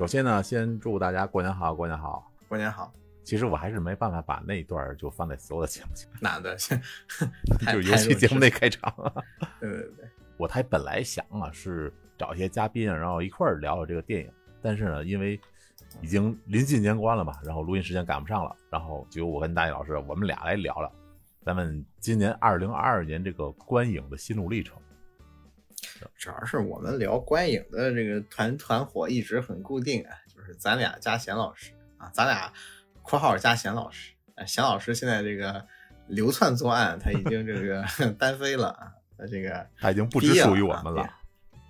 首先呢，先祝大家过年好，过年好。过年好。其实我还是没办法把那一段就放在所有的节目里。哪的？就是游戏节目那开场。对对对，我还本来想啊是找一些嘉宾，然后一块儿聊聊这个电影，但是呢，因为已经临近年关了嘛，然后录音时间赶不上了，然后就我跟大野老师，我们俩来聊聊咱们今年二零二二年这个观影的心路历程。主要是我们聊观影的这个团团伙一直很固定啊，就是咱俩加贤老师啊，咱俩（括号加贤老师）。啊贤老师现在这个流窜作案，他已经这个 单飞了啊，他这个他已经不只属于我们了。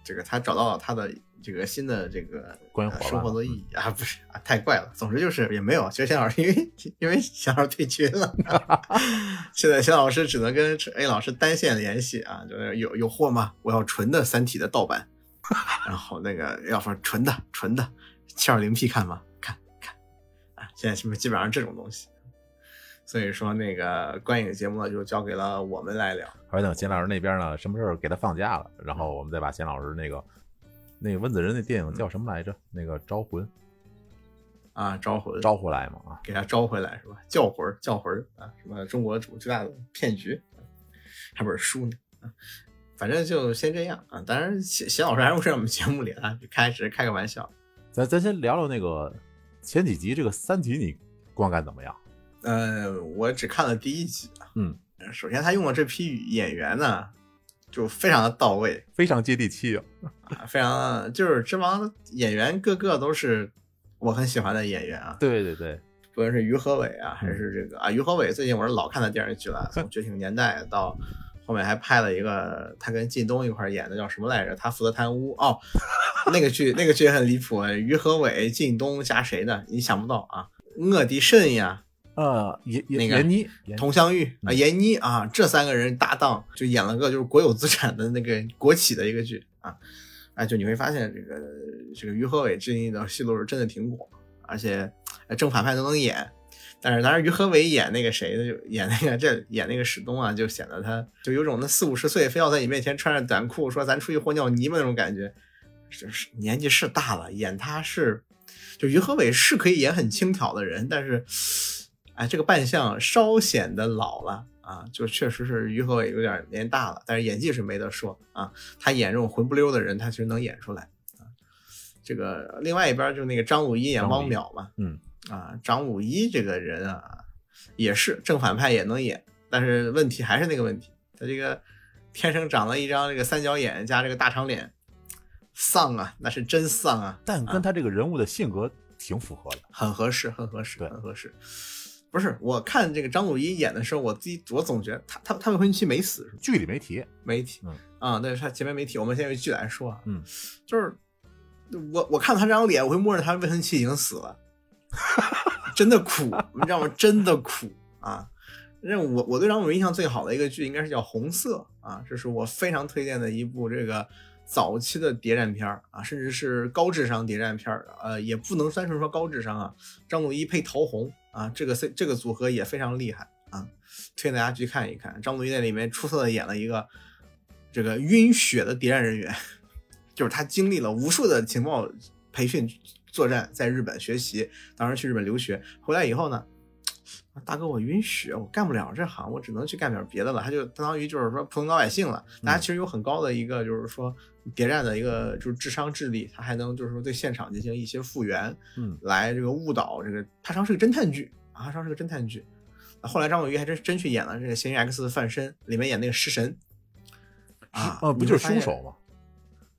这个他找到了他的。这个新的这个关于生活的意义啊，不是啊，太怪了。总之就是也没有。其实钱老师因为因为钱老师退群了，现在钱老师只能跟 A 老师单线联系啊。就是有有货吗？我要纯的《三体》的盗版，然后那个要说纯的纯的七二零 P 看吗？看看啊，现在是不是基本上这种东西？所以说那个观影节目呢，就交给了我们来聊。而等钱老师那边呢，什么时候给他放假了，然后我们再把钱老师那个。那个温子仁那电影叫什么来着？那个招魂啊，招魂招回来嘛啊，给他招回来是吧？叫魂叫魂啊，什么中国主最大的骗局，还本书呢啊，反正就先这样啊。当然，写写老师还会在我们节目里啊，开始开个玩笑。咱咱先聊聊那个前几集这个《三体》，你观感怎么样？呃，我只看了第一集嗯，首先他用的这批演员呢。就非常的到位，非常接地气啊，非常就是这帮演员个个都是我很喜欢的演员啊。对对对，不论是于和伟啊，还是这个啊，于和伟最近我是老看他电视剧了，从《觉醒年代》到后面还拍了一个他跟靳东一块演的叫什么来着？他负责贪污哦，那个剧那个剧也很离谱，于和伟、靳东加谁呢？你想不到啊，鄂迪慎呀。呃，闫那个闫妮、佟湘玉啊，闫妮啊，这三个人搭档就演了个就是国有资产的那个国企的一个剧啊，哎，就你会发现这个这个于和伟最近的戏路是真的挺广，而且正反派都能演。但是当然于和伟演那个谁的就演那个这演那个史东啊，就显得他就有种那四五十岁非要在你面前穿着短裤说咱出去和尿泥巴那种感觉，是年纪是大了，演他是就于和伟是可以演很轻佻的人，但是。哎，这个扮相稍显得老了啊，就确实是于和伟有点年大了，但是演技是没得说啊。他演这种魂不溜的人，他其实能演出来啊。这个另外一边就那个张鲁一演汪淼嘛，嗯啊，张鲁一这个人啊，也是正反派也能演，但是问题还是那个问题，他这个天生长了一张这个三角眼加这个大长脸，丧啊，那是真丧啊。但跟他这个人物的性格挺符合的，很合适，很合适，很合适。不是我看这个张鲁一演的时候，我自己我总觉得他他他未婚妻没死，剧里没提，没提，嗯啊，那是他前面没提，我们先用剧来说啊，嗯，就是我我看他这张脸，我会默认他未婚妻已经死了，真的苦，你知道吗？真的苦啊！那我我对张鲁一印象最好的一个剧应该是叫《红色》啊，这是我非常推荐的一部这个早期的谍战片啊，甚至是高智商谍战片呃，也不能单纯说高智商啊，张鲁一配陶虹。啊，这个 C 这个组合也非常厉害啊，推荐大家去看一看。张鲁一在里面出色的演了一个这个晕血的谍战人员，就是他经历了无数的情报培训、作战，在日本学习，当时去日本留学，回来以后呢，大哥我晕血，我干不了这行，我只能去干点别的了。他就相当于就是说普通老百姓了。大家其实有很高的一个就是说谍战的一个就是智商智力，他还能就是说对现场进行一些复原，嗯，来这个误导这个。他上是个侦探剧啊，他上是个侦探剧。后来张伟玉还真真去演了这个《嫌疑 X 的范身》里面演那个食神啊，不就是凶手吗？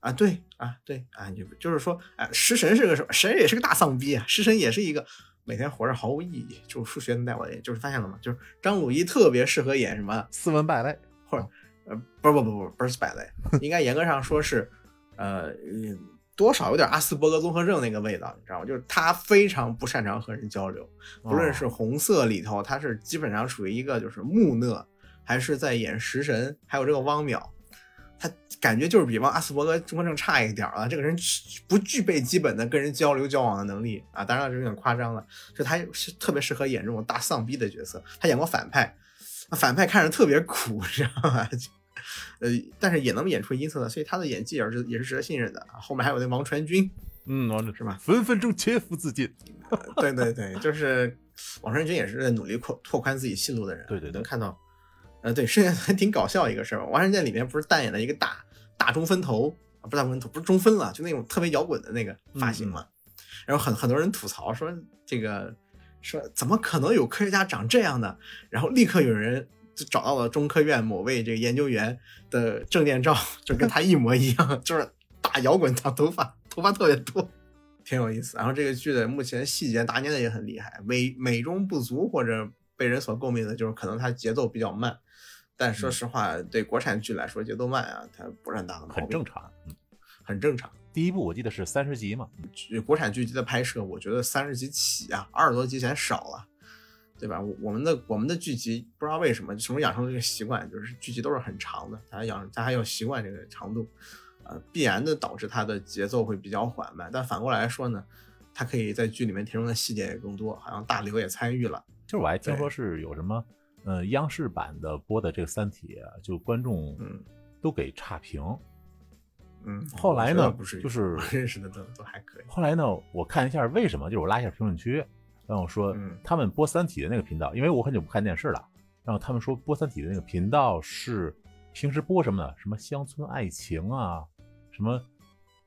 啊，对啊，对啊，就就是说，哎，食神是个什么？神也是个大丧逼啊，食神也是一个。每天活着毫无意义，就数学能带我，就是发现了吗？就是张鲁一特别适合演什么斯文败类，或者呃，不不不不不是败类，应该严格上说是，呃，多少有点阿斯伯格综合症那个味道，你知道吗？就是他非常不擅长和人交流，不论是红色里头，他是基本上属于一个就是木讷，还是在演食神，还有这个汪淼。他感觉就是比王阿斯伯格综合症差一点啊，这个人不具备基本的跟人交流交往的能力啊，当然这有点夸张了。就他是特别适合演这种大丧逼的角色，他演过反派，反派看着特别苦，知道吗？呃，但是也能演出音色的，所以他的演技也是也是值得信任的。后面还有那王传君嗯，王传是吧？分分钟切腹自尽。对对对，就是王传君也是在努力扩拓宽自己戏路的人。对对对能看到，呃，对，剩下 还挺搞笑一个事儿。王传剑里面不是扮演了一个大大中分头啊，不是大中分头，不是中分了，就那种特别摇滚的那个发型嘛。然后很很多人吐槽说这个说怎么可能有科学家长这样的？然后立刻有人就找到了中科院某位这个研究员的证件照，就跟他一模一样，就是大摇滚长头发，头发特别多。挺有意思，然后这个剧的目前细节拿捏的也很厉害，美美中不足或者被人所诟病的就是可能它节奏比较慢，但说实话，对国产剧来说节奏慢啊，它不是很大的毛病，很正常。嗯，很正常。第一部我记得是三十集嘛，国产剧集的拍摄，我觉得三十集起啊，二十多集嫌少了，对吧？我们的我们的剧集不知道为什么什么养成这个习惯，就是剧集都是很长的，大家养大家要习惯这个长度。呃，必然的导致它的节奏会比较缓慢，但反过来说呢，它可以在剧里面填充的细节也更多，好像大刘也参与了。就是我还听说是有什么，呃，央视版的播的这个《三体》，就观众都给差评。嗯，后来呢，不是就是认识的都都还可以。后来呢，我看一下为什么，就是我拉一下评论区，然后说他们播《三体》的那个频道，因为我很久不看电视了，然后他们说播《三体》的那个频道是平时播什么呢？什么乡村爱情啊？什么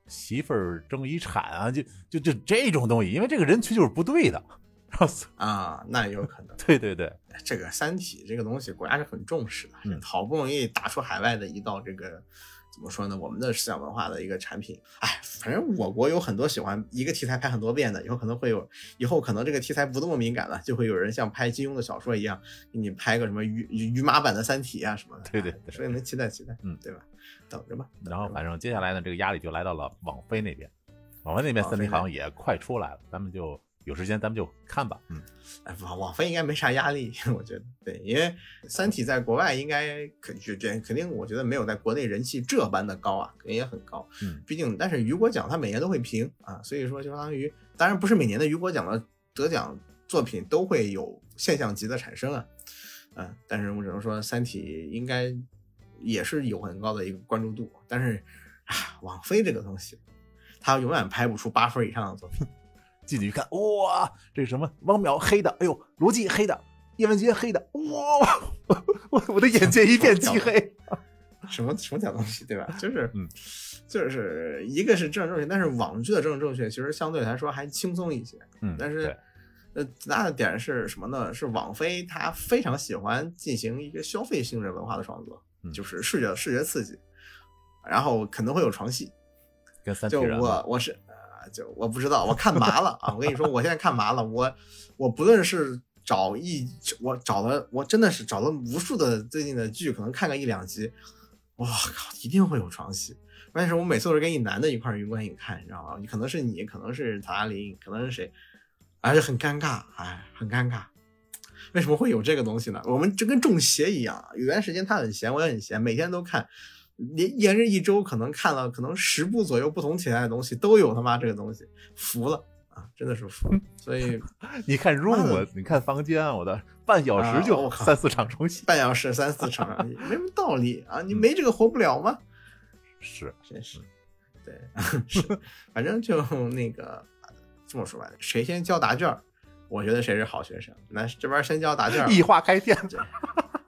媳妇儿争遗产啊，就就就这种东西，因为这个人群就是不对的，啊，那也有可能。对对对，这个《三体》这个东西，国家是很重视的，好不容易打出海外的一道这个怎么说呢？我们的思想文化的一个产品。哎，反正我国有很多喜欢一个题材拍很多遍的，以后可能会有，以后可能这个题材不那么敏感了，就会有人像拍金庸的小说一样，给你拍个什么鱼鱼马版的《三体》啊什么的。对对，所以能期待期待，嗯，对吧？等着吧。然后反正接下来呢，这个压力就来到了网飞那边。网飞那边三体好像也快出来了，咱们就有时间咱们就看吧。嗯，哎，网网飞应该没啥压力，我觉得。对，因为三体在国外应该肯就这肯定，我觉得没有在国内人气这般的高啊，肯定也很高。嗯，毕竟但是雨果奖它每年都会评啊，所以说就相当于，当然不是每年的雨果奖的得奖作品都会有现象级的产生啊。嗯，但是我只能说三体应该。也是有很高的一个关注度，但是啊，网飞这个东西，它永远拍不出八分以上的作品。进去一看，哇，这什么汪淼黑的，哎呦，罗辑黑的，叶文洁黑的，哇，我我的眼界一片漆黑。什么什么假东西，对吧？就是，嗯，就是一个是政治正确，但是网剧的政治正确其实相对来说还轻松一些。嗯，但是呃，最大的点是什么呢？是网飞它非常喜欢进行一个消费性质文化的创作。就是视觉视觉刺激，然后可能会有床戏，跟三就我我是呃就我不知道，我看麻了啊！我跟你说，我现在看麻了。我我不论是找一我找了，我真的是找了无数的最近的剧，可能看个一两集，哇靠，一定会有床戏。关键是我每次都是跟一男的一块云观影看，你知道吗？可能是你，可能是曹嘉林，可能是谁，而且很尴尬，哎，很尴尬。为什么会有这个东西呢？我们就跟中邪一样，有段时间他很闲，我也很闲，每天都看，连连着一周可能看了可能十部左右不同题材的东西都有他妈这个东西，服了啊，真的是服了。所以 你看 room，你看房间，我的半小时就三四场重 戏，半小时三四场，没什么道理啊，你没这个活不了吗？是，真是，对，是，反正就 那个这么说吧，谁先交答卷？我觉得谁是好学生？那这边先交答卷，异化开天，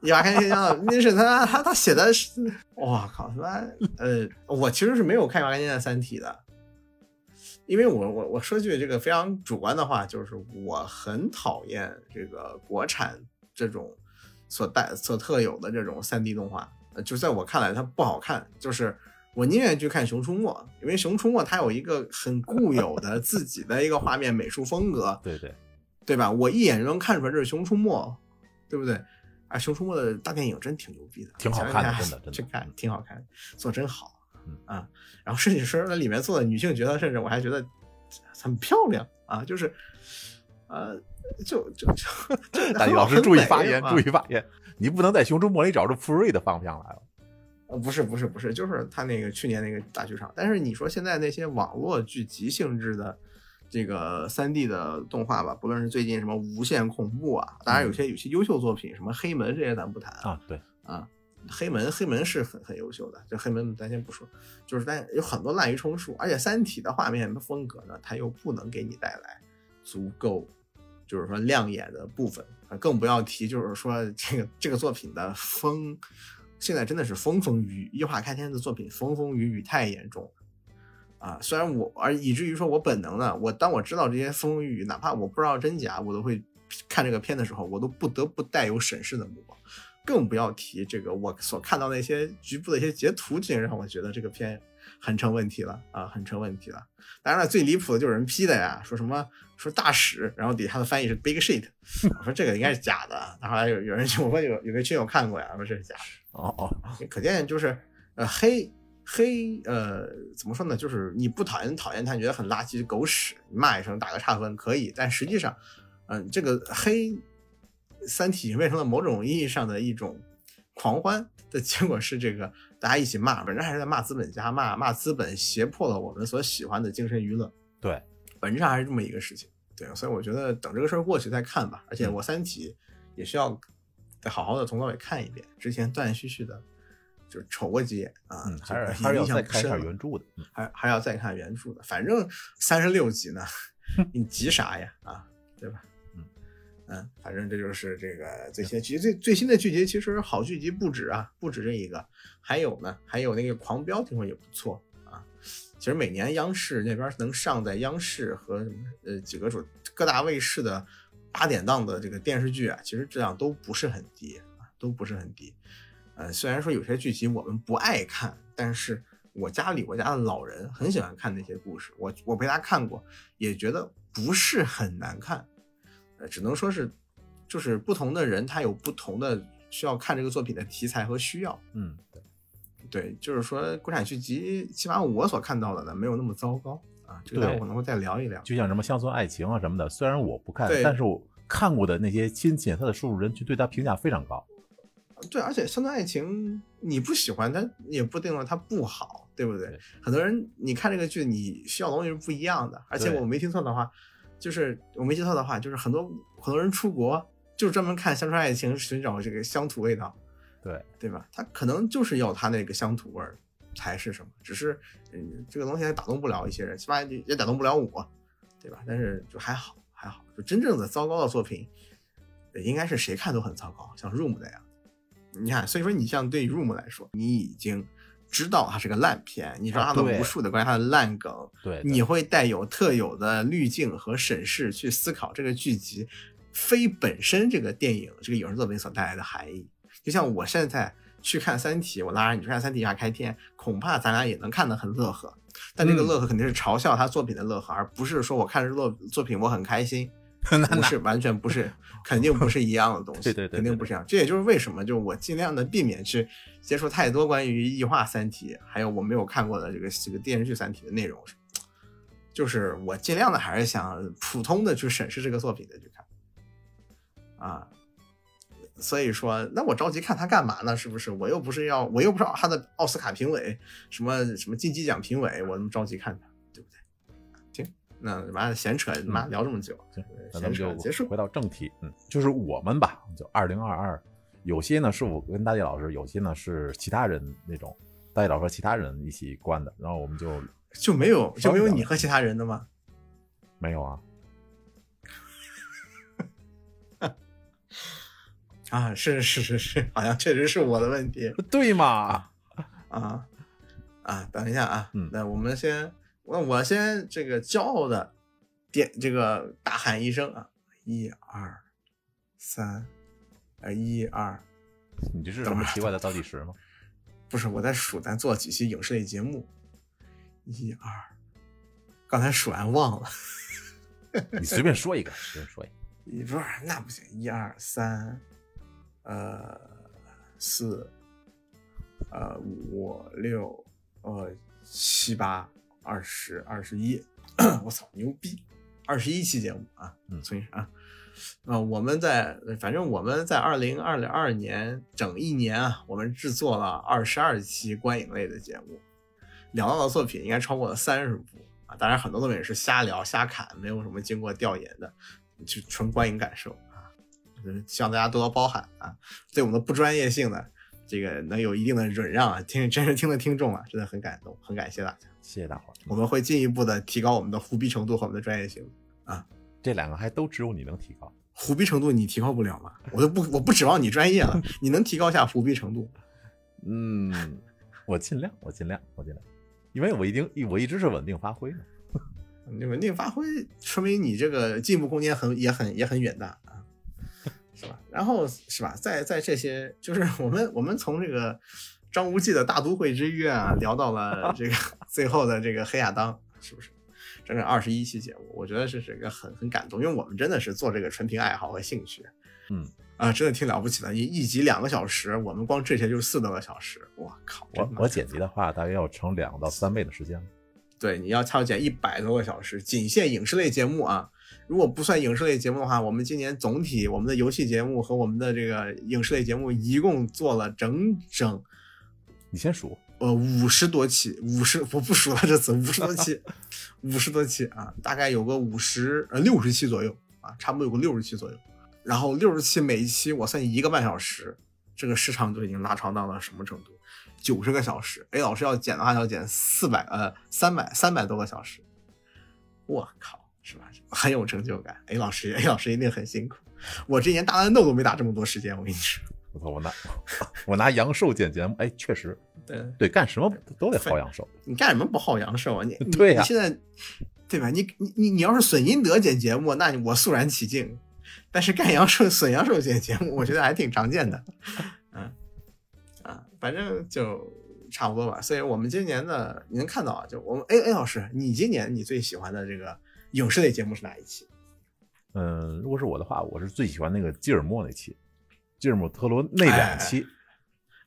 一花开天交。那是他他他写的是，我靠他妈！呃，我其实是没有看《一花开天》的《三体》的，因为我我我说句这个非常主观的话，就是我很讨厌这个国产这种所带所特有的这种三 D 动画，就在我看来它不好看。就是我宁愿去看《熊出没》，因为《熊出没》它有一个很固有的自己的一个画面美术风格。对对。对吧？我一眼就能看出来这是《熊出没》，对不对？啊，《熊出没》的大电影真挺牛逼的，挺好看的，真的，真的，去看挺好看，做真好，啊。然后设计师那里面做的女性角色，甚至我还觉得很漂亮啊，就是，呃，就就就。大老师注意发言，注意发言，你不能在《熊出没》里找出傅瑞的方向来了。呃，不是，不是，不是，就是他那个去年那个大剧场。但是你说现在那些网络剧集性质的。这个三 D 的动画吧，不论是最近什么无限恐怖啊，当然有些有些优秀作品，什么黑门这些咱不谈啊，对啊，黑门黑门是很很优秀的，这黑门咱先不说，就是但有很多滥竽充数，而且《三体》的画面风格呢，它又不能给你带来足够，就是说亮眼的部分，更不要提就是说这个这个作品的风，现在真的是风风雨雨，异化开天的作品风风雨雨太严重了。啊，虽然我而以至于说我本能的，我当我知道这些风风雨雨，哪怕我不知道真假，我都会看这个片的时候，我都不得不带有审视的目光。更不要提这个我所看到那些局部的一些截图，竟然让我觉得这个片很成问题了啊，很成问题了。当然了，最离谱的就是人批的呀，说什么说大使，然后底下的翻译是 big shit，我说这个应该是假的。然后来有有人我问有有个群友看过呀，说这是假的。哦哦，可见就是呃黑黑呃怎么说呢？就是你不讨厌讨厌他，你觉得很垃圾狗屎，你骂一声打个差分可以，但实际上，嗯，这个黑。三体变成了某种意义上的一种狂欢的结果是，这个大家一起骂，本质还是在骂资本家，骂骂资本胁迫了我们所喜欢的精神娱乐。对，本质上还是这么一个事情。对，所以我觉得等这个事儿过去再看吧。而且我三体也需要再好好的从头尾看一遍，之前断断续续的，就是瞅过几眼啊，还是还是要再看一下原著的，还还要再看原著的。反正三十六集呢，你急啥呀？啊，对吧？嗯，反正这就是这个最新剧最最新的剧集，其实好剧集不止啊，不止这一个，还有呢，还有那个《狂飙》，听说也不错啊。其实每年央视那边能上在央视和什么呃几个主各大卫视的八点档的这个电视剧啊，其实质量都不是很低啊，都不是很低。呃，虽然说有些剧集我们不爱看，但是我家里我家的老人很喜欢看那些故事，我我陪他看过，也觉得不是很难看。呃，只能说是，就是不同的人他有不同的需要看这个作品的题材和需要。嗯，对，就是说国产剧集，起码我所看到的呢，没有那么糟糕啊。这个待会儿可能会再聊一聊。就像什么乡村爱情啊什么的，虽然我不看，但是我看过的那些亲戚，他的叔叔人群对他评价非常高。对，而且乡村爱情你不喜欢，它也不定了它不好，对不对？很多人你看这个剧，你需要的东西是不一样的。而且我没听错的话。就是我没记错的话，就是很多很多人出国就是专门看乡村爱情，寻找这个乡土味道，对对吧？他可能就是要他那个乡土味儿才是什么，只是嗯这个东西还打动不了一些人，起码也打动不了我，对吧？但是就还好还好，就真正的糟糕的作品，应该是谁看都很糟糕，像 Room 那样。你看，所以说你像对 Room 来说，你已经。知道它是个烂片，你知道它的无数的关于它的烂梗，对，你会带有特有的滤镜和审视去思考这个剧集非本身这个电影这个影视作品所带来的含义。就像我现在去看《三体》，我拉着你去看《三体》下开天，恐怕咱俩也能看得很乐呵，但那个乐呵肯定是嘲笑他作品的乐呵，而不是说我看这作作品我很开心。不是，完全不是，肯定不是一样的东西。对对对，肯定不是一样。这也就是为什么，就我尽量的避免去接触太多关于异化三体，还有我没有看过的这个这个电视剧三体的内容。就是我尽量的还是想普通的去审视这个作品的去看。啊，所以说，那我着急看他干嘛呢？是不是？我又不是要，我又不是他的奥斯卡评委，什么什么金鸡奖评委，我那么着急看他。那妈的闲扯，妈聊这么久，那咱们就结束。回到正题，嗯，就是我们吧，就二零二二，有些呢是我跟大地老师，有些呢是其他人那种，大地老师和其他人一起关的，然后我们就 就没有就没有你和其他人的吗？没有啊。啊，是是是是，好像确实是我的问题，对嘛？啊啊，等一下啊，嗯，那我们先。那我先这个骄傲的点这个大喊一声啊，一二三，呃，一二，你这是什么奇怪的倒计时吗？不是，我在数咱做几期影视类节目，一二，刚才数完忘了，你随便说一个，随便说一个，你不是那不行，一二三，呃，四，呃，五六，呃，七八。二十二十一，我操，牛逼！二十一期节目啊，嗯，所以啊，啊，我们在反正我们在二零二二年整一年啊，我们制作了二十二期观影类的节目，聊到的作品应该超过了三十部啊。当然，很多作品是瞎聊瞎侃，没有什么经过调研的，就纯观影感受啊。希望大家多多包涵啊。对我们的不专业性呢，这个能有一定的忍让啊，听真是听的听众啊，真的很感动，很感谢大家。谢谢大伙儿。我们会进一步的提高我们的胡逼程度和我们的专业性啊。这两个还都只有你能提高。胡逼程度你提高不了吗？我都不我不指望你专业了，你能提高一下胡逼程度？嗯，我尽量，我尽量，我尽量，因为我一定我一直是稳定发挥的。你稳定发挥，说明你这个进步空间很也很也很远大啊，是吧？然后是吧，在在这些就是我们我们从这个张无忌的大都会之约啊，聊到了这个 最后的这个黑亚当，是不是？整整二十一期节目，我觉得这是一个很很感动，因为我们真的是做这个纯凭爱好和兴趣，嗯啊，真的挺了不起的。一一集两个小时，我们光这些就四多个小时，我靠！我我剪辑的话，大约要成两到三倍的时间。对，你要要剪一百多个小时，仅限影视类节目啊。如果不算影视类节目的话，我们今年总体我们的游戏节目和我们的这个影视类节目一共做了整整你先数，呃五十多期，五十我不数了这次五十多期，五十多期啊，大概有个五十呃六十期左右啊，差不多有个六十期左右。然后六十期每一期我算一个半小时，这个时长就已经拉长到了什么程度？九十个小时，A 老师要剪的话要剪四百呃三百三百多个小时，我靠，是吧？很有成就感。A 老师 A 老师一定很辛苦，我这年大乱斗都没打这么多时间，我跟你说。我操，我拿 我拿阳寿剪节目，哎，确实对，对，干什么都得薅阳寿。你干什么不薅阳寿啊？你你 对呀你现在对吧？你你你你要是损阴德剪节目，那我肃然起敬。但是干阳寿损阳寿剪节目，我觉得还挺常见的。嗯啊，反正就差不多吧。所以我们今年的你能看到啊，就我们 A A 老师，你今年你最喜欢的这个影视类节目是哪一期？嗯，如果是我的话，我是最喜欢那个基尔莫那期，基尔莫特罗那两期。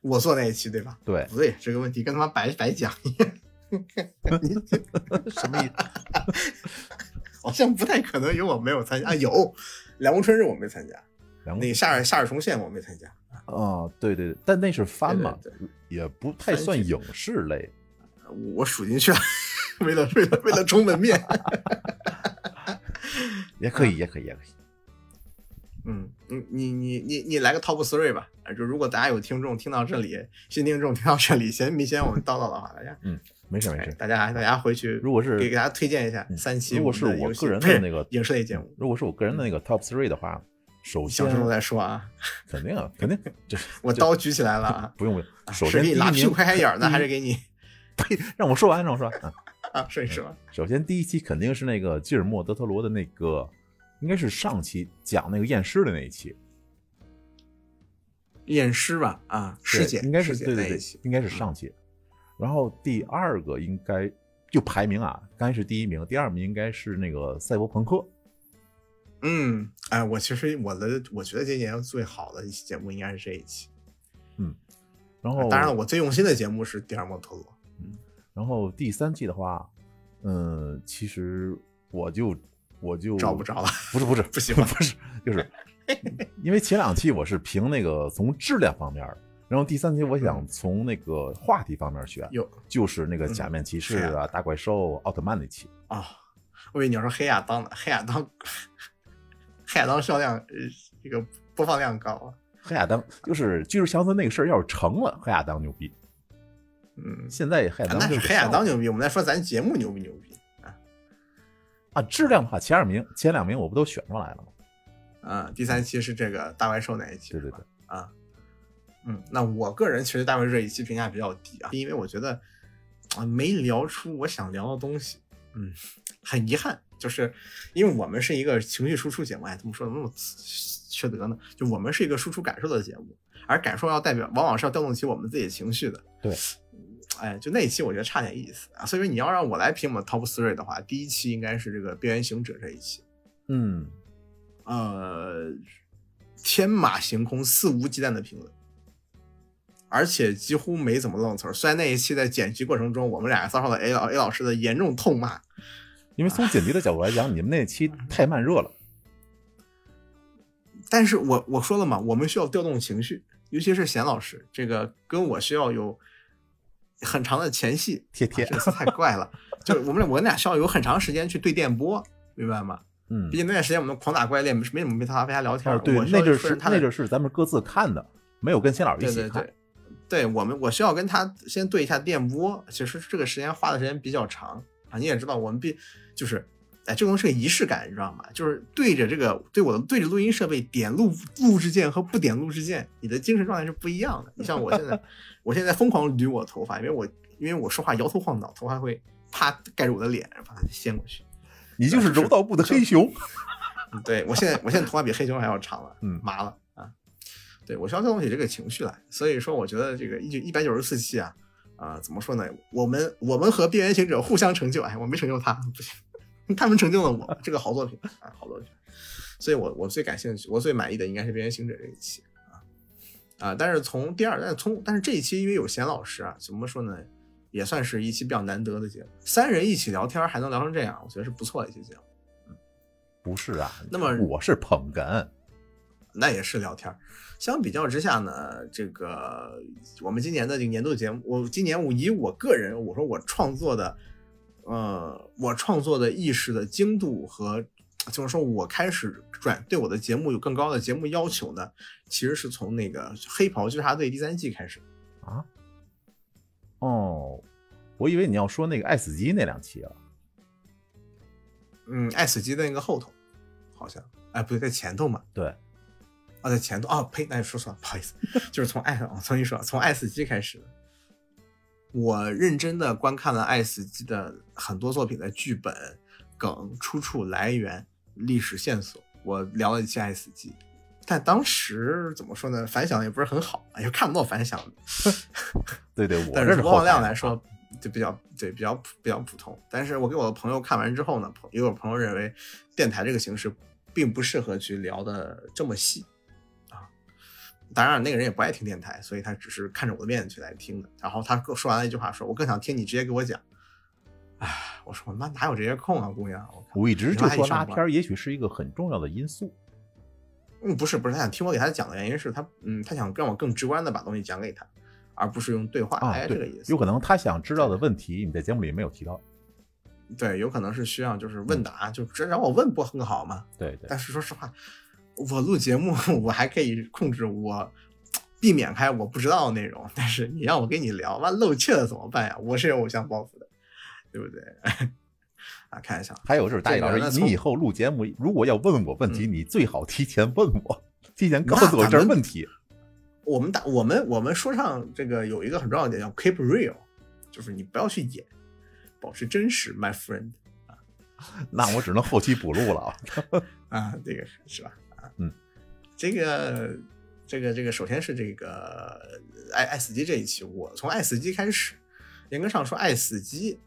我做那一期对吧？对，不对，这个问题跟他妈白白讲一样。你什么意思？好像不太可能有我没有参加啊，有凉宫春日我没参加，两那个夏日夏日重现我没参加。啊，对对对，但那是番嘛，对也不太算影视类。我数进去了，为了为了为了充门面。也可以，也可以，也可以。嗯，你你你你你来个 top three 吧。啊就如果大家有听众听到这里，新听众听到这里，嫌没嫌我们叨叨的话，大家嗯没事没事。哎大家大家回去，如果是给给大家推荐一下嗯三期如果是我个人的那个影视类节目，如果是我个人的那个 top three 的话，首先小声再说啊，肯定啊，肯定这我刀举起来了啊。不用不用。首是先给你拉屁股，开开眼儿呢，还是给你 呸，让我说完，让我说完。啊啊？说一说，首先第一期肯定是那个吉尔莫德特罗的那个，应该是上期讲那个验尸的那一期，验尸吧啊，尸对检应该是对对对应该是上期。然后第二个应该就排名啊，刚才是第一名，第二名应该是那个赛博朋克。嗯，哎，我其实我的我觉得今年最好的一期节目应该是这一期。嗯然后当然了，我最用心的节目是《第二摩托罗》。嗯然后第三季的话，嗯，其实我就我就找不着了，不是 不是不喜欢不是，就是 因为前两期我是凭那个从质量方面，然后第三期我想从那个话题方面选，有就是那个假面骑士嗯啊、大怪兽、奥特曼那期。啊、我以为你要说黑亚当呢，黑亚当，黑亚当销量呃这个播放量高啊。黑亚当就是巨石强森那个事儿，要是成了，黑亚当牛逼。嗯，现在黑亚当那就是黑亚当牛逼，我们来说咱节目牛不牛逼啊？啊，质量的话，前二名、前两名我不都选出来了吗？啊，第三期是这个大怪兽那一期，对对对啊，嗯，那我个人其实大怪兽这一期评价比较低啊，因为我觉得啊没聊出我想聊的东西，嗯，很遗憾，就是因为我们是一个情绪输出节目，哎，怎么说的那么缺德呢？就我们是一个输出感受的节目，而感受要代表，往往是要调动起我们自己的情绪的。对，哎，就那一期我觉得差点意思啊。所以说你要让我来评我们 top three 的话，第一期应该是这个边缘行者这一期，嗯，呃，天马行空、肆无忌惮的评论，而且几乎没怎么愣词儿。虽然那一期在剪辑过程中，我们俩遭受了 A 老 A 老师的严重痛骂，因为从剪辑的角度来讲，你们那期太慢热了。但是我我说了嘛，我们需要调动情绪，尤其是贤老师，这个跟我需要有很长的前戏。贴贴啊这个词太怪了，就是我们俩我们俩需要有很长时间去对电波，明白吗？嗯毕，竟那段时间我们狂打怪猎，没没怎么没他陪他聊天。对那就是他那就是咱们各自看的，没有跟新老师一起看。对对对，对我们，我需要跟他先对一下电波，其实这个时间花的时间比较长啊。你也知道，我们必就是，哎，这个东西是个仪式感，你知道吗？就是对着这个对我的对着录音设备点录录制键和不点录制键，你的精神状态是不一样的。你像我现在，我现在疯狂捋我头发，因为我因为我说话摇头晃脑，头发会啪盖住我的脸，把它掀过去。你就是柔道部的 黑熊。嗯对我现在我现在头发比黑熊还要长了，嗯麻了啊。对我需要调动起这个情绪来，所以说我觉得这个一九一百九十四期啊，啊、怎么说呢？我们我们和边缘行者互相成就，哎，我没成就他，不行，他们成就了我，这个好作品啊，好作品。所以我我最感兴趣，我最满意的应该是边缘行者这一期啊啊！但是从第二，但是从但是这一期因为有贤老师啊，怎么说呢？也算是一期比较难得的节目，三人一起聊天还能聊成这样，我觉得是不错的一期节目。不是啊，那么我是捧哏，那也是聊天儿。相比较之下呢，这个我们今年的这个年度节目，我今年我以我个人，我说我创作的，呃，我创作的意识的精度和，就是说我开始转对我的节目有更高的节目要求呢，其实是从那个《黑袍纠察队》第三季开始。啊？哦，我以为你要说那个爱死机那两期了。嗯，爱死机的那个后头，好像，哎，不对，在前头嘛。对，啊，在前头啊，呸，那就说错了，不好意思，就是从爱，我重新说，从爱死机开始的。我认真的观看了爱死机的很多作品的剧本、梗、出处来源、历史线索，我聊了一期爱死机，但当时怎么说呢，反响也不是很好，也，看不到反响的。对对，我但是是播放量来说，就比较对比较普比较普通。但是我给我的朋友看完之后呢，朋也有朋友认为电台这个形式并不适合去聊的这么细啊。当然，那个人也不爱听电台，所以他只是看着我的面去来听的。然后他说完了一句话，说：“我更想听你直接给我讲。”哎，我说我妈哪有这些空啊，姑娘！我一直就说拉片也许是一个很重要的因素。嗯，不是不是，他想听我给他讲的原因是他，嗯，他想让我更直观的把东西讲给他，而不是用对话，啊哎，，这个对意，思。有可能他想知道的问题，你在节目里没有提到。对，有可能是需要就是问答，就直接让我问不很好吗？对对，但是说实话，我录节目 我还可以控制我避免开我不知道的内容，但是你让我跟你聊，完露怯了怎么办呀？我是有偶像包袱的，对不对？啊，开玩笑。还有就是，大宇老师，你以后录节目，如果要问我问题，你最好提前问我，提前告诉我这问题。我们打我们我们说唱这个有一个很重要的点叫 keep real，就是你不要去演，保持真实，my friend 那我只能后期补录了啊。啊，这个是吧？这个这个这个，首先是这个爱爱死机这一期，我从爱死机开始，严格上说，爱死机，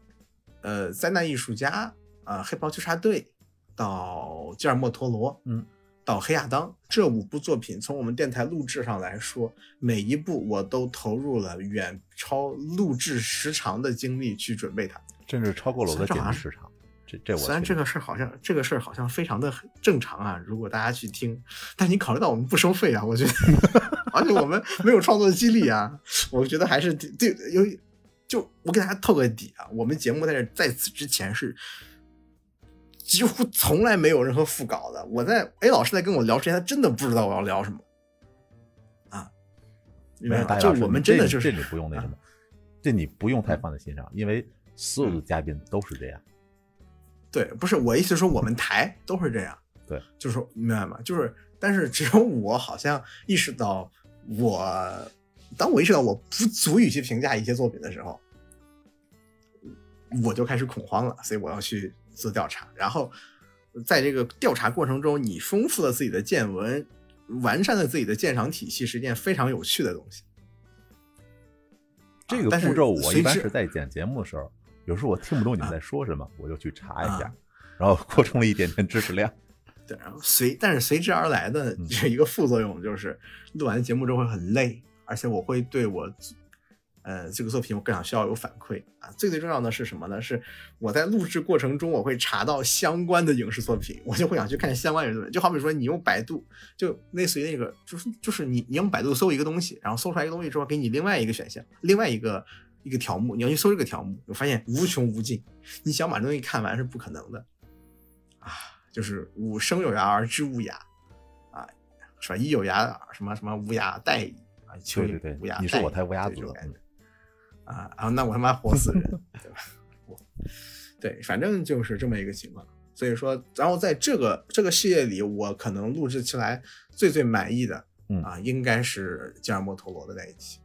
呃，灾难艺术家啊、黑袍纠察队到吉尔莫陀罗，嗯，到黑亚当这五部作品，从我们电台录制上来说，每一部我都投入了远超录制时长的精力去准备它。甚至超过了我的虽然这好像剪辑时长。这这我虽然这个事儿好像这个事儿好像非常的正常啊，如果大家去听，但你考虑到我们不收费啊，我觉得，而且我们没有创作激励啊，我觉得还是对对有就我给大家透个底啊，我们节目在这在此之前是几乎从来没有任何副稿的。我在 A 老师在跟我聊之前，他真的不知道我要聊什么啊，明白吗？就没有大宇老师我们真的就是这你不用那什么，这你不用太放在心上，因为所有的嘉宾都是这样。对，不是我意思是说我们台都是这样，对，就是说明白吗？就是，但是只有我好像意识到我，当我意识到我不足以去评价一些作品的时候，我就开始恐慌了，所以我要去做调查。然后在这个调查过程中，你丰富了自己的见闻，完善了自己的鉴赏体系，是一件非常有趣的东西。这个步骤我一般是在剪节目的时候，有时候我听不懂你们在说什么，我就去查一下啊，然后扩充了一点点知识量。对，然后随但是随之而来的嗯这一个副作用就是，录完节目之后会很累，而且我会对我，呃，这个作品我更想需要有反馈啊。最最重要的是什么呢？是我在录制过程中我会查到相关的影视作品，我就会想去看相关影视作品。就好比说你用百度，就类似于那个，就是就是你你用百度搜一个东西，然后搜出来一个东西之后，给你另外一个选项，另外一个一个条目，你要去搜这个条目，我发现无穷无尽，你想把这东西看完是不可能的啊。就是吾生有涯而知无涯，啊，是吧？一有涯什么什么无涯殆矣啊，求对对对蚓乌鸦，你是我代言台乌鸦子对这种感觉嗯啊啊，那我他妈活死人，对吧？我对，反正就是这么一个情况。所以说，然后在这个这个系列里，我可能录制起来最最满意的嗯啊，应该是吉尔莫托罗的那一期，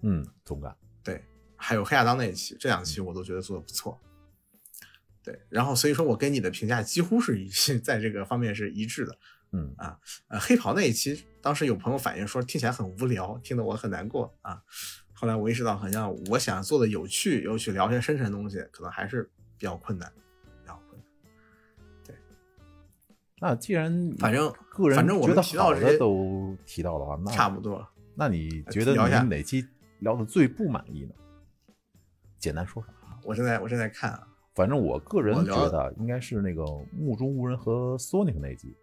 嗯，同感，对，还有黑亚当那一期，这两期我都觉得做的不错。对，然后所以说我跟你的评价几乎是一 在这个方面是一致的。嗯啊，呃，黑袍那一期，当时有朋友反映说听起来很无聊，听得我很难过啊。后来我意识到，好像我想做的有趣，又去聊些深沉的东西，可能还是比较困难，比较困难。对那既然反正个人反正我们觉得都提到的话，那差不多。那你觉得聊一下你哪期聊的最不满意呢？简单说说啊。我正在我正在看啊，反正我个人觉得应该是那个目中无人和 Sonic 那一集。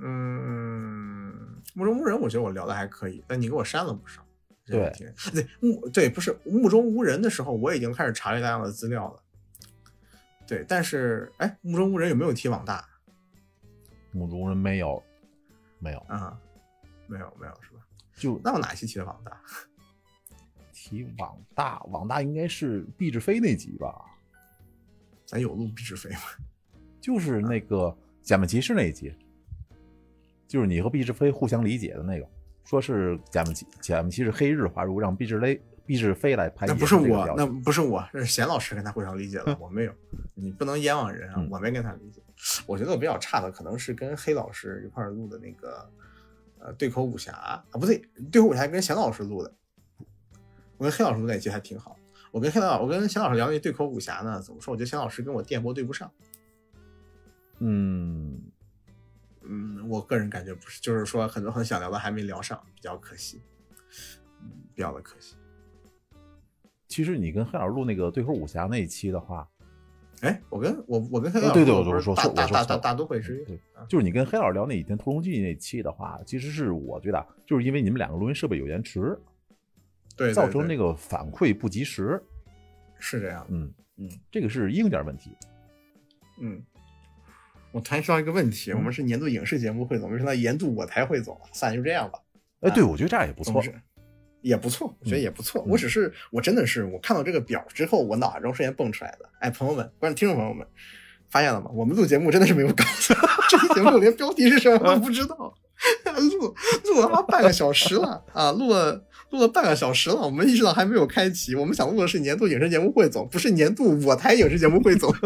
嗯，目中无人，我觉得我聊的还可以，但你给我删了不少。对对目对不是目中无人的时候，我已经开始查阅大量的资料了。对，但是哎，目中无人有没有提网大目中无人没有，没有，啊？没有没有是吧？就那我哪期提的网大？提网大，网大应该是毕志飞那集吧？咱有录毕志飞吗？就是那个假面骑士那一集，就是你和毕志飞互相理解的那个，说是假面骑假面骑士黑日华如让毕志飞毕志飞来拍，那不是我，那不是我，那是贤老师跟他互相理解了，我没有。你不能冤枉人啊嗯！我没跟他理解。我觉得我比较差的可能是跟黑老师一块录的那个呃对口武侠啊，不对，对口武侠跟贤老师录的。我跟黑老师录那期还挺好。我跟黑老，我跟贤老师聊那对口武侠呢，怎么说？我觉得贤老师跟我电波对不上。嗯，嗯，我个人感觉不是，就是说很多很想聊的还没聊上，比较可惜。嗯，比较的可惜。其实你跟黑老师录那个对口武侠那一期的话，哎，我跟我我跟黑老师对对，我都是我说说大大大大大都会是对就是你跟黑老师聊那《倚天屠龙记》那期的话，其实是我觉得啊就是因为你们两个录音设备有延迟，对，对对造成那个反馈不及时。是这样。嗯嗯这个是硬件问题。嗯，我突然说到一个问题，我们是年度影视节目汇总，为什么年度我台汇总啊？算了，就这样吧。哎，啊对，我觉得这样也不错。也不错，我觉得也不错。嗯我只是我真的是我看到这个表之后，我脑海中瞬间蹦出来的。哎，朋友们，观众听众朋友们，发现了吗？我们录节目真的是没有稿子，这期节目连标题是什么都不知道，录录了他妈半个小时了啊，录了。录了半个小时了，我们意识到还没有开启。我们想录的是年度影视节目汇总，不是年度我台影视节目汇总。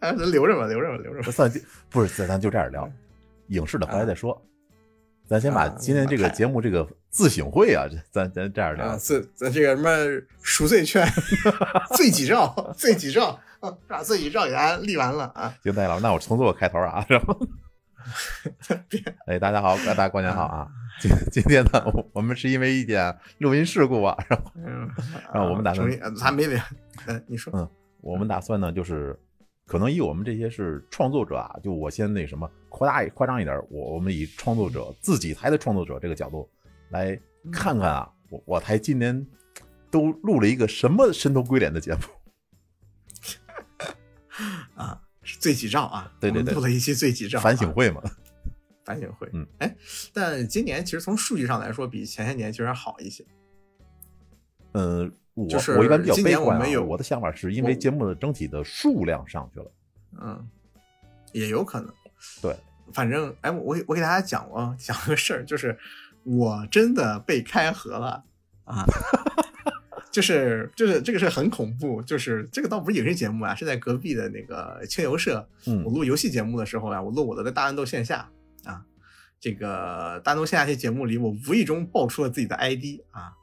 哎，咱留着吧，留着吧，留着吧。算计不是，咱咱就这样聊，影视的回来再说。咱先把啊今天这个节目这个自省会啊，这咱咱这样啊，聊。这这这个什么赎罪券、罪己诏、罪己诏，把罪己诏给大家立完了啊！行，大家老，那我重做个开头啊，然后，哎，大家好，大家过年好啊！今今天呢，我我们是因为一点录音事故啊，然后然后我们打算成立呃还没聊，嗯，你说，嗯我们打算呢，就是可能以我们这些是创作者啊，就我先那什么扩大夸张一点，我我们以创作者自己台的创作者这个角度来看看啊，我我台今年都录了一个什么神头鬼脸的节目。啊，是罪己诏啊，对对对录了一期罪己诏啊反省会嘛，反省会，嗯，哎，但今年其实从数据上来说，比前些年其实好一些。嗯，我就是我一般比较今悲观、啊，年我我的想法是因为节目的整体的数量上去了，嗯，也有可能。对，反正哎，我我给大家讲过讲个事儿，就是我真的被开盒了啊，就是就是这个事很恐怖，就是这个倒不是影视节目啊，是在隔壁的那个清游社，嗯。我录游戏节目的时候啊，我录我的大乱斗线下啊，这个大东线下期节目里，我无意中爆出了自己的 ID 啊。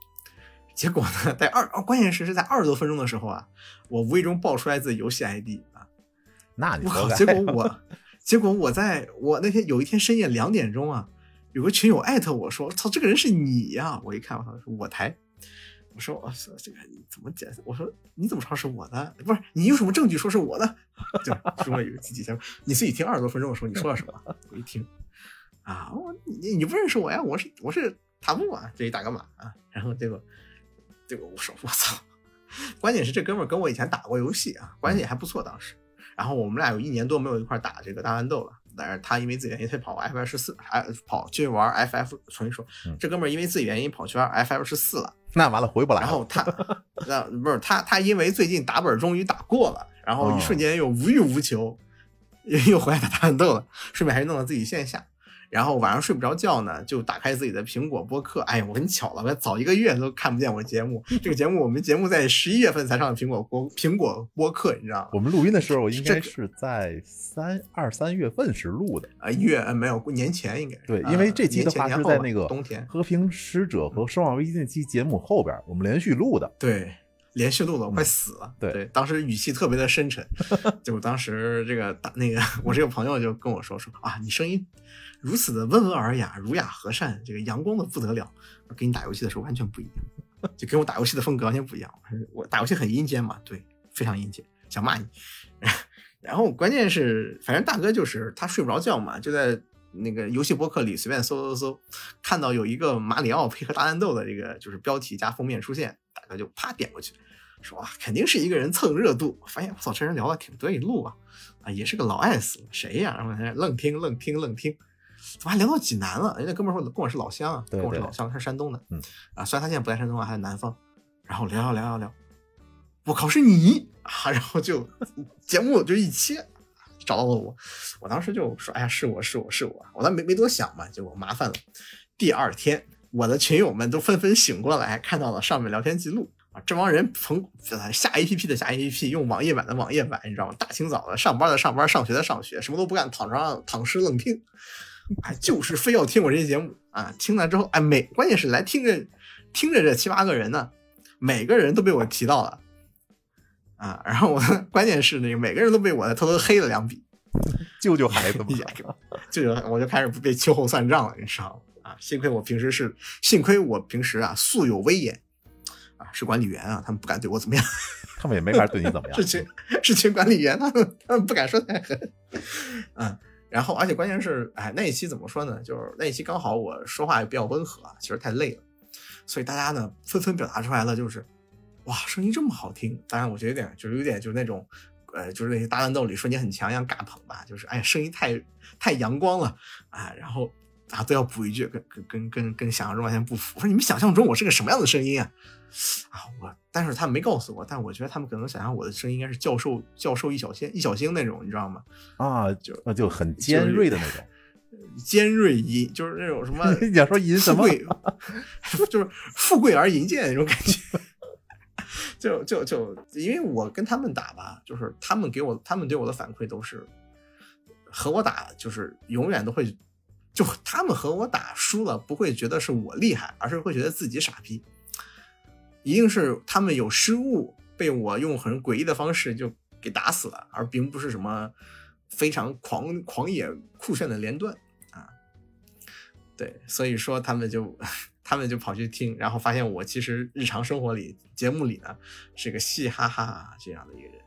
结果呢，在二哦，关键是是在二十多分钟的时候啊，我无意中爆出来自己游戏 ID 啊，我靠！那你活该。结果我，结果我在我那天有一天深夜两点钟啊，有个群友艾特我说：“操，这个人是你呀！”我一看，我操，是我台。我说：“我说，这个你怎么解释？”我说：“你怎么知道是我的？不是你有什么证据说是我的？” 就说了有几几天，你自己听二十多分钟的时候，你说了什么？我一听，啊，我你你不认识我呀？我是我是塔布啊，这一打个码啊，然后结果结果我说我操，关键是这哥们儿跟我以前打过游戏啊，关系也还不错当时。然后我们俩有一年多没有一块儿打这个大乱斗了但是他因为自己原因，他跑 FF 十四，还跑去玩 FF。重新说，嗯这哥们儿因为自己原因跑去玩 FF 十四了。那完了回不来。然后他，那不是他，他因为最近打本终于打过了，然后一瞬间又无欲无求，又又回来打大乱斗了，顺便还弄到自己线下。然后晚上睡不着觉呢，就打开自己的苹果播客。哎呀，我跟你巧了，我早一个月都看不见我节目。这个节目我们节目在十一月份才上的苹果播苹果播客，你知道吗？我们录音的时候应该是在三二三月份时录的。啊，月呃没有年前应该是对，啊因为这期的话是在那个冬天，和平使者和生化危机那期节目后边，我们连续录的。对，连续录的我快死了。嗯对当时语气特别的深沉，就当时这个打那个我这个朋友就跟我说说啊，你声音如此的温文尔雅、儒雅和善，这个阳光的不得了，跟你打游戏的时候完全不一样，就跟我打游戏的风格完全不一样。我打游戏很阴间嘛，对，非常阴间，想骂你。然后关键是，反正大哥就是他睡不着觉嘛，就在那个游戏博客里随便搜搜搜，看到有一个马里奥配合大乱斗的这个就是标题加封面出现，大哥就啪点过去，说哇，肯定是一个人蹭热度。发现我操，这人聊的挺对路啊，啊，也是个老爱死，谁呀？然后愣听愣听愣听，怎么还聊到济南了？人家哥们儿说跟我是老乡啊，对对跟我是老乡，他是山东的，嗯啊，虽然他现在不在山东啊，还在南方，然后聊聊聊聊聊，我靠，是你 啊！然后就节目就一切。找到了我，我当时就说：“哎呀，是我是我是我。”我倒没没多想嘛，结果麻烦了。第二天，我的群友们都纷纷醒过来，看到了上面聊天记录啊，这帮人从下 APP 的下 APP，用网页版的网页版，你知道吗？大清早的，上班的上班，上学的上学，什么都不干，躺床上躺尸愣听，哎，就是非要听我这些节目啊！听了之后，哎，每关键是来听着听着这七八个人呢，每个人都被我提到了。啊，然后我关键是那个每个人都被我偷偷黑了两笔，救救孩子吧！救救我就开始被秋后算账了，你知道吗？啊，幸亏我平时是，幸亏我平时啊素有威严，啊是管理员啊，他们不敢对我怎么样，他们也没法对你怎么样。是群是群管理员，他们他们不敢说太狠，嗯，然后而且关键是，哎，那一期怎么说呢？就是那一期刚好我说话也比较温和，其实太累了，所以大家呢纷纷表达出来了，就是。哇，声音这么好听！当然，我觉得有点，就是有点，就是那种，呃，就是那些大乱斗里说你很强一样尬捧吧，就是哎，声音太太阳光了啊！然后啊都要补一句，跟跟跟跟跟想象中完全不符。我说你们想象中我是个什么样的声音啊？啊，我但是他们没告诉我，但我觉得他们可能想象我的声音应该是教授教授易小星易小星那种，你知道吗？啊，就那就很尖锐的那种。尖锐银就是那种什么？你想说银什么？就是富贵而银贱那种感觉。就就就，因为我跟他们打吧，就是他们给我，他们对我的反馈都是和我打，就是永远都会，就他们和我打输了，不会觉得是我厉害，而是会觉得自己傻逼，一定是他们有失误，被我用很诡异的方式就给打死了，而并不是什么非常狂狂野酷炫的连段啊。对，所以说他们就。他们就跑去听，然后发现我其实日常生活里、节目里呢是个嘻哈哈这样的一个人，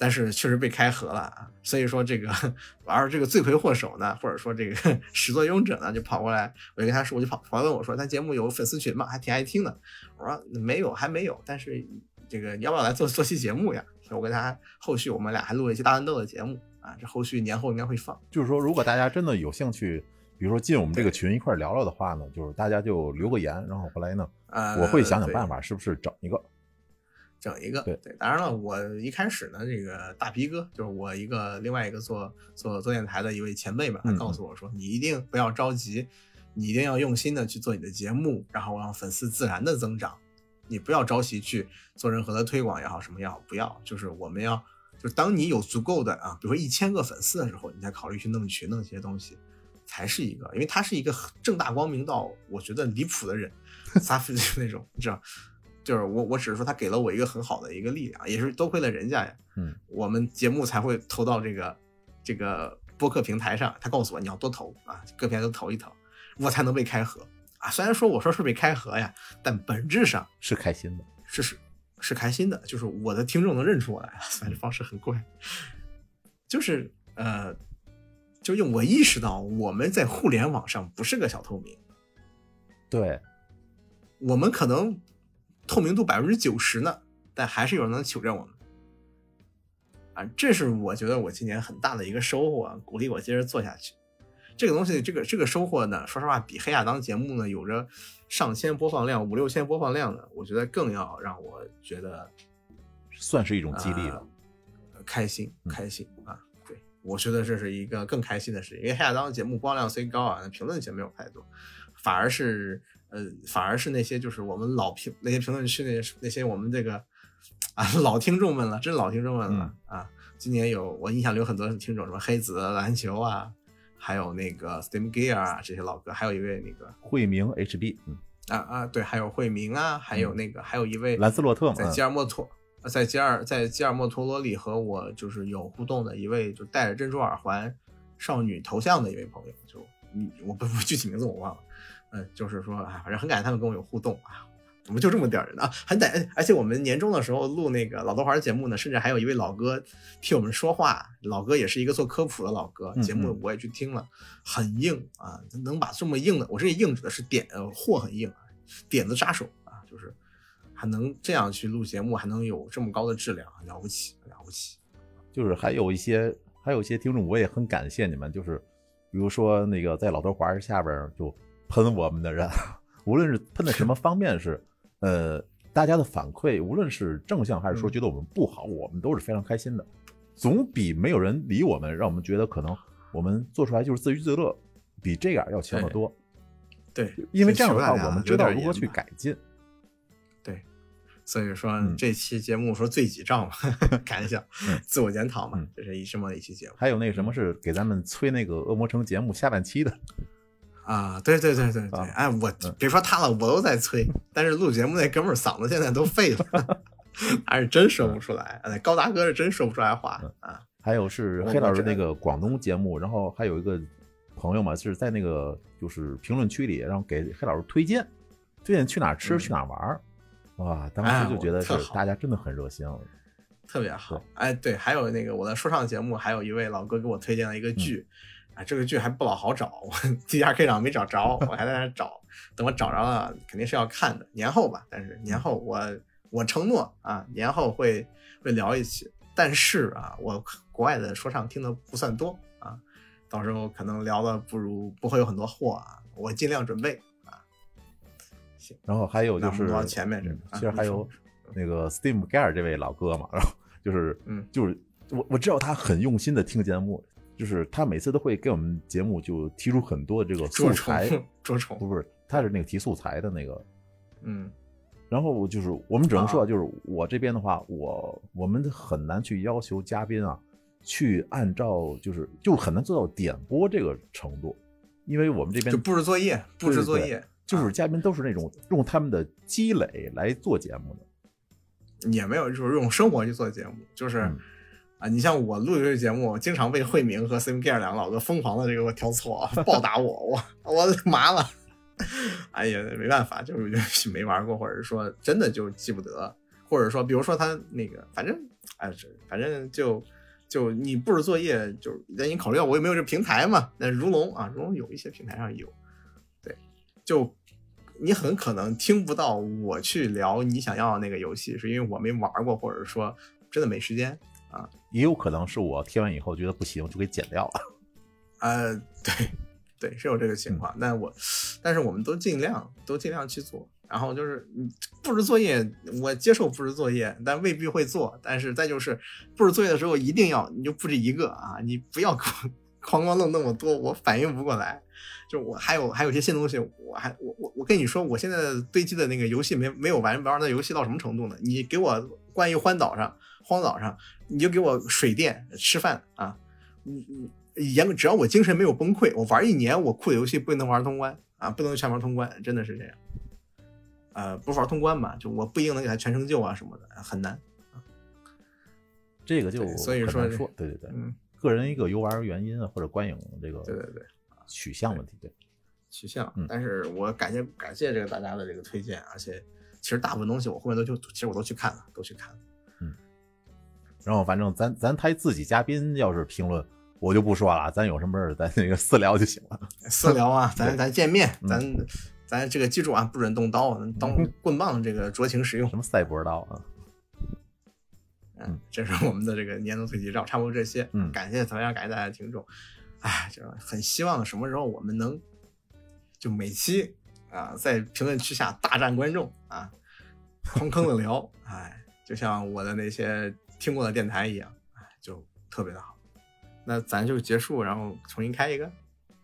但是确实被开盒了啊，所以说这个，而这个罪魁祸首呢，或者说这个 始作俑者呢，就跑过来，我就跟他说，我就跑跑来问我说，咱节目有粉丝群吗？还挺爱听的。我说没有，还没有，但是这个你要不要来做做期节目呀？所以我跟他后续我们俩还录了一期大乱斗的节目啊，这后续年后应该会放。就是说，如果大家真的有兴趣。比如说进我们这个群一块聊聊的话呢，就是大家就留个言，然后后来呢，呃，我会想想办法，是不是整一个，整一个。对对，当然了，我一开始呢，这个大皮哥就是我一个另外一个做做做电台的一位前辈嘛，他告诉我说，你一定不要着急，你一定要用心的去做你的节目，然后让粉丝自然的增长，你不要着急去做任何的推广也好，什么也好，不要，就是我们要，就是当你有足够的啊，比如说一千个粉丝的时候，你再考虑去弄群弄这些东西。才是一个，因为他是一个正大光明到我觉得离谱的人，撒飞 就是那种，你知道，就是我我只是说他给了我一个很好的一个力量，也是多亏了人家呀，嗯，我们节目才会投到这个这个播客平台上，他告诉我你要多投啊，各平台都投一投，我才能被开盒啊。虽然说我说是被开盒呀，但本质上是开心的，是是是开心的，就是我的听众能认出我来，虽然这方式很怪，就是呃。就用我意识到我们在互联网上不是个小透明，对，我们可能透明度百分之九十呢，但还是有人能求证我们。啊，这是我觉得我今年很大的一个收获，鼓励我接着做下去。这个东西，这个这个收获呢，说实话，比黑亚当节目呢有着上千播放量、五六千播放量的，我觉得更要让我觉得算是一种激励了，呃开心开心啊！对，我觉得这是一个更开心的事情，因为黑亚当的节目播放量虽高啊，评论却没有太多，反而是呃，反而是那些就是我们老评那些评论区那些那些我们这个啊老听众们了，真老听众们了、啊！今年有我印象里有很多听众，什么黑子篮球啊。还有那个 Steam Gear 啊，这些老歌，还有一位那个惠明 HB，嗯啊啊，对，还有惠明啊，还有那个，还有一位兰斯洛特嘛，在吉尔莫托，在吉尔在吉尔莫托罗里和我就是有互动的一位，就戴着珍珠耳环少女头像的一位朋友，就嗯，我不具体名字我忘了，嗯，就是说，啊，反正很感谢他们跟我有互动啊。怎么就这么点人啊？很感，而且我们年终的时候录那个老豆花节目呢，甚至还有一位老哥替我们说话。老哥也是一个做科普的老哥，节目我也去听了，很硬啊，能把这么硬的，我这硬指的是点货很硬，点子扎手啊，就是还能这样去录节目，还能有这么高的质量，了不起，了不起。就是还有一些，还有一些听众，我也很感谢你们，就是比如说那个在老豆花下边就喷我们的人，无论是喷的什么方面是。呃，大家的反馈，无论是正向还是说觉得我们不好，我们都是非常开心的，总比没有人理我们，让我们觉得可能我们做出来就是自娱自乐，比这样要强得多。对，因为这样的话，我们知道如何去改进。对，所以说这期节目说最己账嘛，开玩笑，自我检讨嘛，这是一这么一期节目。还有那个什么是给咱们催那个恶魔城节目下半期的。啊，对对对对对，哎，我别说他了，我都在催。但是录节目那哥们儿嗓子现在都废了，还是真说不出来。哎，高大哥是真说不出来话啊。还有是黑老师那个广东节目，然后还有一个朋友嘛，是在那个就是评论区里，然后给黑老师推荐，推荐去哪儿吃去哪儿玩儿。哇，当时就觉得是大家真的很热心，特别好。哎，对，还有那个我的说唱节目，还有一位老哥给我推荐了一个剧。啊，这个剧还不老好找，我 D R K 上没找着，我还在那找，等我找着了，肯定是要看的，年后吧。但是年后我我承诺啊，年后会会聊一期。但是啊，我国外的说唱听的不算多啊，到时候可能聊的不如不会有很多货啊，我尽量准备啊。行，然后还有就是前面这，其实还有那个 Steam Gear 这位老哥嘛，然后就是嗯，就是我我知道他很用心的听节目。就是他每次都会给我们节目就提出很多这个素材，捉虫不是，他是那个提素材的那个，嗯，然后就是我们只能说，就是我这边的话，我我们很难去要求嘉宾啊，去按照就是就很难做到点播这个程度，因为我们这边就布置作业，布置作业，就是嘉宾都是那种用他们的积累来做节目的，也没有就是用生活去做节目，就是。啊，你像我录这个节目，经常被慧明和 Sim Gear 两个老哥疯狂的这个挑错，暴打我，我我麻了。哎呀，没办法，就是没玩过，或者是说真的就记不得，或者说比如说他那个，反正哎，反正就就你布置作业，就那你考虑到我有没有这平台嘛？那如龙啊，如龙有一些平台上有，对，就你很可能听不到我去聊你想要的那个游戏，是因为我没玩过，或者说真的没时间。啊，也有可能是我贴完以后觉得不行，就给剪掉了。呃，对，对，是有这个情况。但我，但是我们都尽量，都尽量去做。然后就是布置作业，我接受布置作业，但未必会做。但是再就是布置作业的时候，一定要你就布置一个啊，你不要哐哐弄那么多，我反应不过来。就我还有还有些新东西，我还我我我跟你说，我现在堆积的那个游戏没没有玩玩的游戏到什么程度呢？你给我关于欢岛上。荒岛上，你就给我水电吃饭啊！你你严格，只要我精神没有崩溃，我玩一年我酷的游戏不能玩通关啊，不能全玩通关，真的是这样。呃，不是玩通关吧？就我不一定能给他全成就啊什么的，很难。这个就所以说说，对对对，嗯，个人一个游玩原因啊，或者观影这个，对对对，取向问题，对取向。但是我感谢感谢这个大家的这个推荐，而且其实大部分东西我后面都就其实我都去看了，都去看了。然后反正咱咱台自己嘉宾要是评论，我就不说了，咱有什么事儿咱那个私聊就行了。私聊啊，咱咱见面，咱咱这个记住啊，不准动刀，当 棍棒这个酌情使用。什么赛博刀啊？嗯，这是我们的这个年度推介照，差不多这些。嗯感谢同样感谢大家的听众。哎，就是很希望什么时候我们能就每期啊在评论区下大战观众啊，哐坑的聊，哎，就像我的那些听过的电台一样，哎，就特别的好。那咱就结束，然后重新开一个。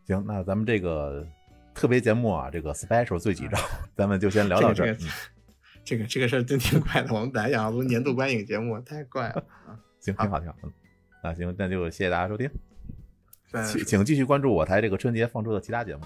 行，那咱们这个特别节目啊，这个 special 最几招，咱们就先聊到这儿。这个这个这个事儿真挺怪的，我们本来想录年度观影节目，太怪了啊！行，挺好，挺好。嗯，那行，那就谢谢大家收听，请请继续关注我台这个春节放出的其他节目。